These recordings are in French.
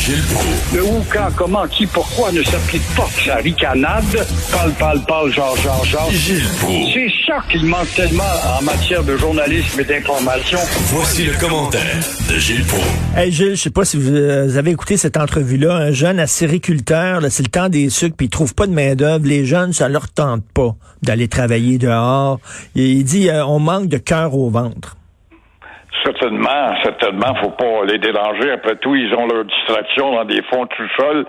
Gilles Proulx. Le où, quand, comment, qui, pourquoi ne s'applique pas que sa ricanade? Parle, parle, parle, genre, genre, genre. Gilles Proulx. C'est ça qu'il manque tellement en matière de journalisme et d'information. Voici le commentaire de Gilles Proulx. Hey Gilles, je sais pas si vous euh, avez écouté cette entrevue-là. Un jeune acériculteur, là, c'est le temps des sucres, puis il trouve pas de main-d'œuvre. Les jeunes, ça leur tente pas d'aller travailler dehors. Et il dit euh, on manque de cœur au ventre. Certainement, certainement, faut pas les déranger. Après tout, ils ont leur distraction dans des fonds tout sol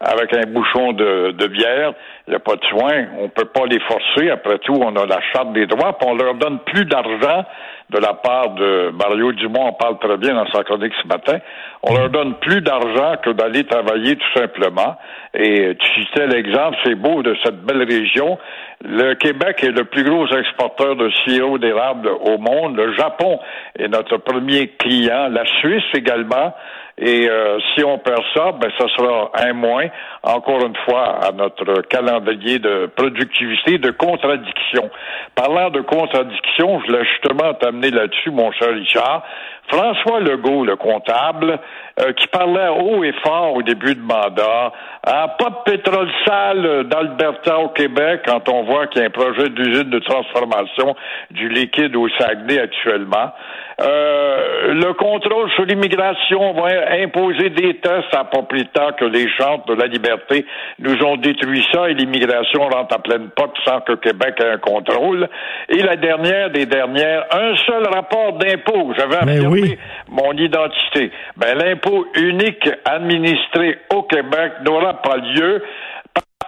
avec un bouchon de, de bière. Il n'y a pas de soin. On peut pas les forcer. Après tout, on a la charte des droits, on leur donne plus d'argent de la part de Mario Dumont, on parle très bien dans sa chronique ce matin. On leur donne plus d'argent que d'aller travailler tout simplement. Et tu citais l'exemple, c'est beau, de cette belle région. Le Québec est le plus gros exporteur de sirop d'érable au monde. Le Japon est notre premier client. La Suisse également. Et euh, si on perd ça, ben ça sera un moins, encore une fois, à notre calendrier de productivité, de contradiction. Parlant de contradiction, je l'ai justement amené là-dessus, mon cher Richard. François Legault, le comptable, euh, qui parlait haut et fort au début de mandat, ah, pas de pétrole sale d'Alberta au Québec, quand on voit qu'il y a un projet d'usine de transformation du liquide au Saguenay actuellement. Euh, le contrôle sur l'immigration imposer des tests à pas plus tard que les chantres de la liberté nous ont détruit ça et l'immigration rentre à pleine porte sans que Québec ait un contrôle. Et la dernière des dernières, un seul rapport d'impôt. J'avais affirmé mon identité. Ben, l'impôt unique administré au Québec n'aura pas lieu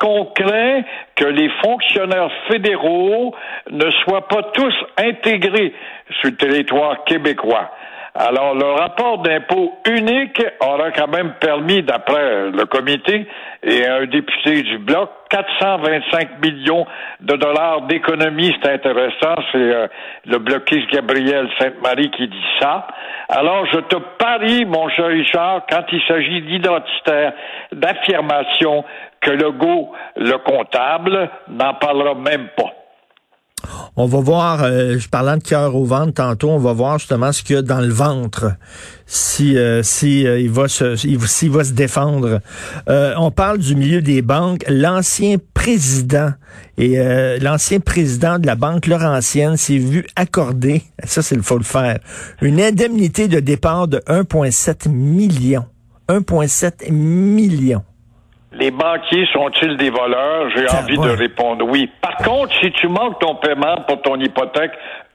qu'on craint que les fonctionnaires fédéraux ne soient pas tous intégrés sur le territoire québécois. Alors, le rapport d'impôt unique aura quand même permis, d'après le comité et un député du Bloc, 425 millions de dollars d'économie. C'est intéressant. C'est euh, le bloquiste Gabriel Sainte-Marie qui dit ça. Alors, je te parie, mon cher Richard, quand il s'agit d'identitaire, d'affirmation, que le go, le comptable, n'en parlera même pas. On va voir, euh, je parlais de cœur au ventre tantôt, on va voir justement ce qu'il y a dans le ventre, si euh, si euh, il va se s'il va se défendre. on parle du milieu des banques. L'ancien président et l'ancien président de la banque Laurentienne s'est vu accorder, ça c'est le faut le faire, une indemnité de départ de 1,7 million. 1,7 million. Les banquiers sont-ils des voleurs? J'ai envie de répondre oui. Par contre, si tu manques ton paiement pour ton hypothèque,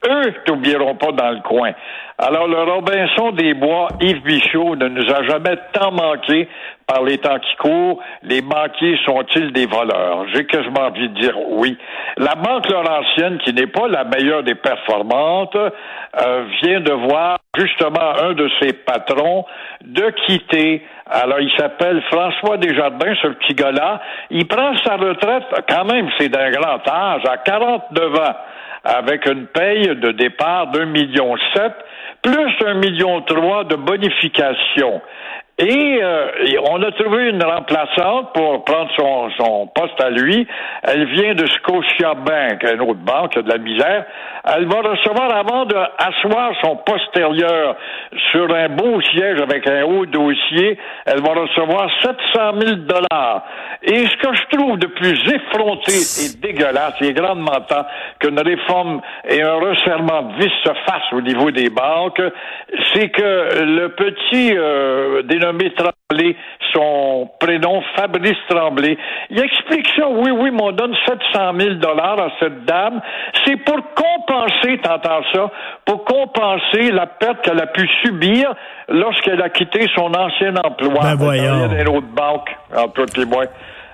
eux t'oublieront pas dans le coin. Alors, le Robinson des Bois, Yves Bichot, ne nous a jamais tant manqué par les temps qui courent. Les banquiers sont-ils des voleurs? J'ai quasiment envie de dire oui. La Banque Laurentienne, qui n'est pas la meilleure des performantes, euh, vient de voir justement un de ses patrons de quitter. Alors, il s'appelle François Desjardins, ce petit gars-là. Il prend sa retraite, quand même, c'est d'un grand âge, à 49 ans avec une paye de départ d'un million sept, plus un million trois de bonification. Et, euh, on a trouvé une remplaçante pour prendre son, son poste à lui. Elle vient de Scotia Bank, une autre banque, de la misère. Elle va recevoir, avant d'asseoir son postérieur sur un beau siège avec un haut dossier, elle va recevoir 700 000 dollars. Et ce que je trouve de plus effronté et dégueulasse et grandement temps qu'une réforme et un resserrement de vis se fassent au niveau des banques, c'est que le petit euh, nommé Tremblay, son prénom Fabrice Tremblay. Il explique ça, oui, oui, mais on donne 700 000 dollars à cette dame. C'est pour compenser, t'entends ça, pour compenser la perte qu'elle a pu subir lorsqu'elle a quitté son ancien emploi. Ben voyons. Dans autre banque, entre moi.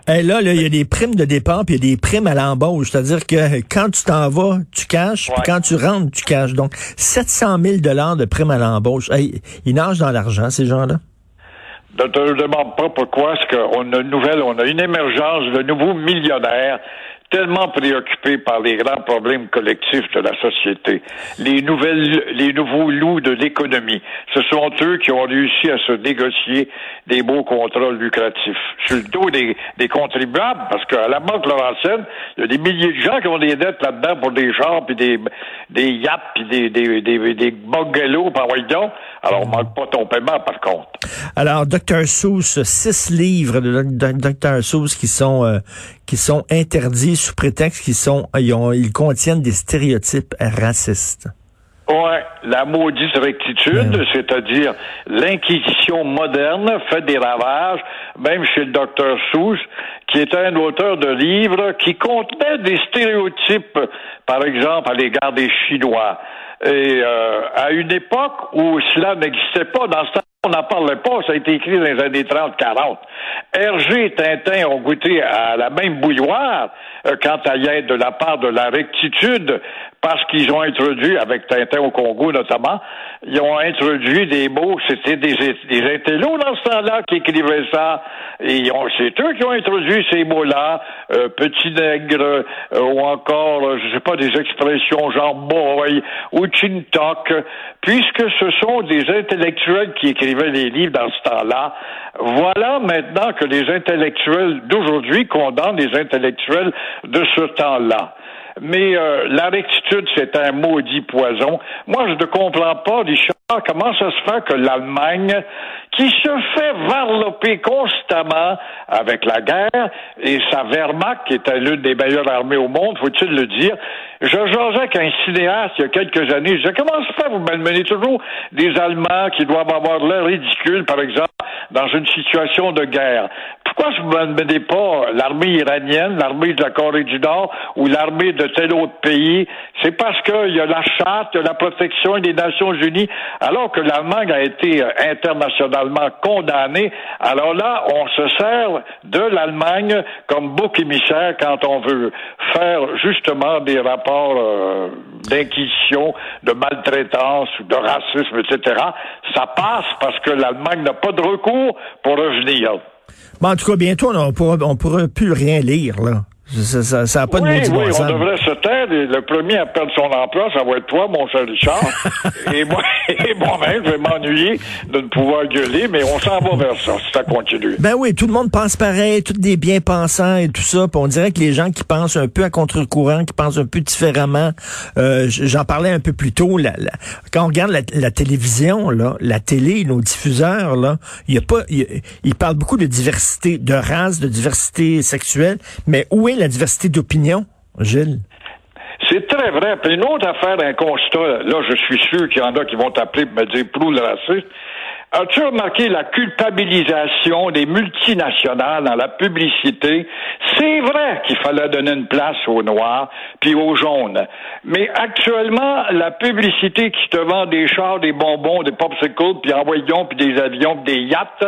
Et là, il y a des primes de départ, puis il y a des primes à l'embauche. C'est-à-dire que quand tu t'en vas, tu caches, puis quand tu rentres, tu caches. Donc, 700 000 dollars de primes à l'embauche. ils nagent dans l'argent, ces gens-là. Ne te demande pas pourquoi est-ce qu'on a une nouvelle, on a une émergence de nouveaux millionnaires tellement préoccupés par les grands problèmes collectifs de la société, les nouvelles, les nouveaux loups de l'économie. Ce sont eux qui ont réussi à se négocier des beaux contrats lucratifs sur le dos des, des contribuables, parce qu'à la Banque Laurentienne, il y a des milliers de gens qui ont des dettes là-dedans pour des chars, puis des, des yachts, puis des, des, des, des bungalows, par exemple. Alors, manque pas ton paiement, par contre. Alors, Dr. Seuss, six livres de Dr. Seuss qui sont euh, qui sont interdits sous prétexte qu'ils sont ils, ont, ils contiennent des stéréotypes racistes. Ouais, la maudite rectitude, Ben c'est-à-dire l'inquisition moderne fait des ravages, même chez le docteur Seuss, qui était un auteur de livres qui contenait des stéréotypes, par exemple à l'égard des Chinois. Et euh, à une époque où cela n'existait pas, dans ce temps on n'en parlait pas, ça a été écrit dans les années 30-40. Hergé et Tintin ont goûté à la même bouilloire euh, quant à y être de la part de la rectitude, parce qu'ils ont introduit, avec Tintin au Congo notamment, ils ont introduit des mots, c'était des, des intellos dans ce temps-là qui écrivaient ça, et c'est eux qui ont introduit ces mots-là, euh, petit nègre, euh, ou encore, euh, je sais pas, des expressions genre boy ou chintok, puisque ce sont des intellectuels qui livres temps-là. Voilà maintenant que les intellectuels d'aujourd'hui condamnent les intellectuels de ce temps-là. Mais euh, la rectitude, c'est un maudit poison. Moi, je ne comprends pas, comment ça se fait que l'Allemagne, qui se fait varloper constamment avec la guerre, et sa Wehrmacht, qui était l'une des meilleures armées au monde, faut-il le dire, je jasais avec un cinéaste il y a quelques années, je disais, comment se fait, vous malmenez toujours des Allemands qui doivent avoir l'air ridicule, par exemple, dans une situation de guerre? Pourquoi je ne menez pas l'armée iranienne, l'armée de la Corée du Nord ou l'armée de tel autre pays? C'est parce qu'il y a la charte, il y a la protection des Nations Unies, alors que l'Allemagne a été internationalement condamnée. Alors là, on se sert de l'Allemagne comme bouc émissaire quand on veut faire justement des rapports euh, d'inquisition, de maltraitance, de racisme, etc. Ça passe parce que l'Allemagne n'a pas de recours pour revenir. Bon, en tout cas, bientôt, on ne pourra, plus rien lire, là. Ça n'a pas de oui, maudit oui, bon on sens. devrait se taire. Et le premier à perdre son emploi, ça va être toi, mon cher Richard. et moi, et moi-même, je vais m'ennuyer de ne pouvoir gueuler, mais on s'en va vers ça, si ça continue. Ben oui, tout le monde pense pareil, tous des bien-pensants et tout ça. Puis on dirait que les gens qui pensent un peu à contre-courant, qui pensent un peu différemment, euh, j'en parlais un peu plus tôt, la, la- quand on regarde la, la télévision, là, la télé, nos diffuseurs, là, il y a pas, il y a- ils parlent beaucoup de diversité de race, de diversité sexuelle, mais où est la diversité d'opinion, Gilles? C'est très vrai. Puis une autre affaire, un constat, là, je suis sûr qu'il y en a qui vont t'appeler pour me dire prou le racisme. As-tu remarqué la culpabilisation des multinationales dans la publicité? C'est vrai qu'il fallait donner une place aux Noirs puis aux jaunes. Mais actuellement, la publicité qui te vend des chars, des bonbons, des popsicles, puis envoyons, puis des avions, puis des yachts,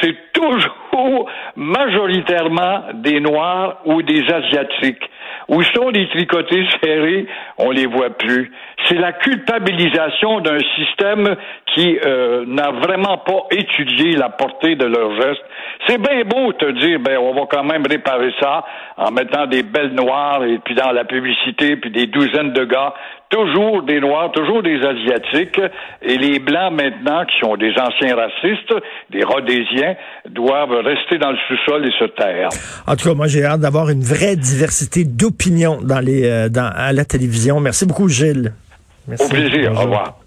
c'est toujours majoritairement des Noirs ou des Asiatiques. Où sont les tricotés serrés? On les voit plus. C'est la culpabilisation d'un système qui euh, n'a vraiment pas étudié la portée de leurs gestes. C'est bien beau te dire, ben on va quand même réparer ça en mettant des belles noires et puis dans la publicité puis des douzaines de gars, toujours des noirs, toujours des asiatiques et les blancs maintenant qui sont des anciens racistes, des rhodésiens, doivent rester dans le sous-sol et se taire. En tout cas, moi, j'ai hâte d'avoir une vraie diversité d'opinion dans les, euh, dans, à la télévision. Merci beaucoup, Gilles. Merci. Au plaisir. Au revoir.